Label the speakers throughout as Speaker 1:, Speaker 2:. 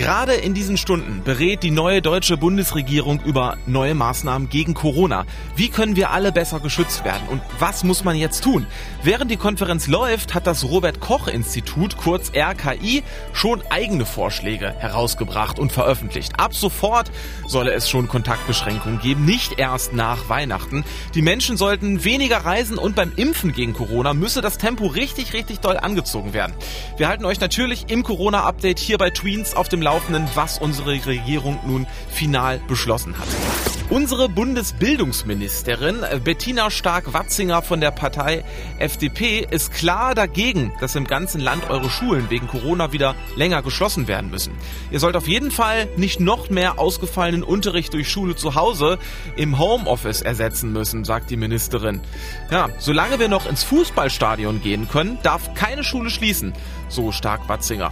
Speaker 1: Gerade in diesen Stunden berät die neue deutsche Bundesregierung über neue Maßnahmen gegen Corona. Wie können wir alle besser geschützt werden und was muss man jetzt tun? Während die Konferenz läuft, hat das Robert Koch Institut, kurz RKI, schon eigene Vorschläge herausgebracht und veröffentlicht. Ab sofort solle es schon Kontaktbeschränkungen geben, nicht erst nach Weihnachten. Die Menschen sollten weniger reisen und beim Impfen gegen Corona müsse das Tempo richtig, richtig doll angezogen werden. Wir halten euch natürlich im Corona-Update hier bei Tweens auf dem Laufenden, was unsere Regierung nun final beschlossen hat. Unsere Bundesbildungsministerin äh, Bettina Stark-Watzinger von der Partei FDP ist klar dagegen, dass im ganzen Land eure Schulen wegen Corona wieder länger geschlossen werden müssen. Ihr sollt auf jeden Fall nicht noch mehr ausgefallenen Unterricht durch Schule zu Hause im Homeoffice ersetzen müssen, sagt die Ministerin. Ja, solange wir noch ins Fußballstadion gehen können, darf keine Schule schließen, so Stark-Watzinger.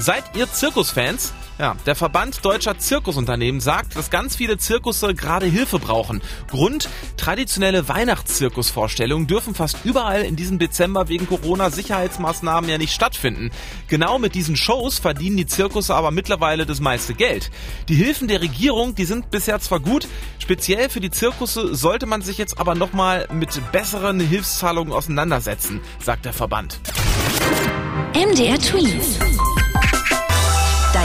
Speaker 1: Seid ihr Zirkusfans? Ja, der Verband deutscher Zirkusunternehmen sagt, dass ganz viele Zirkusse gerade Hilfe brauchen. Grund, traditionelle Weihnachtszirkusvorstellungen dürfen fast überall in diesem Dezember wegen Corona-Sicherheitsmaßnahmen ja nicht stattfinden. Genau mit diesen Shows verdienen die Zirkusse aber mittlerweile das meiste Geld. Die Hilfen der Regierung, die sind bisher zwar gut, speziell für die Zirkusse sollte man sich jetzt aber nochmal mit besseren Hilfszahlungen auseinandersetzen, sagt der Verband.
Speaker 2: MDR Tweens.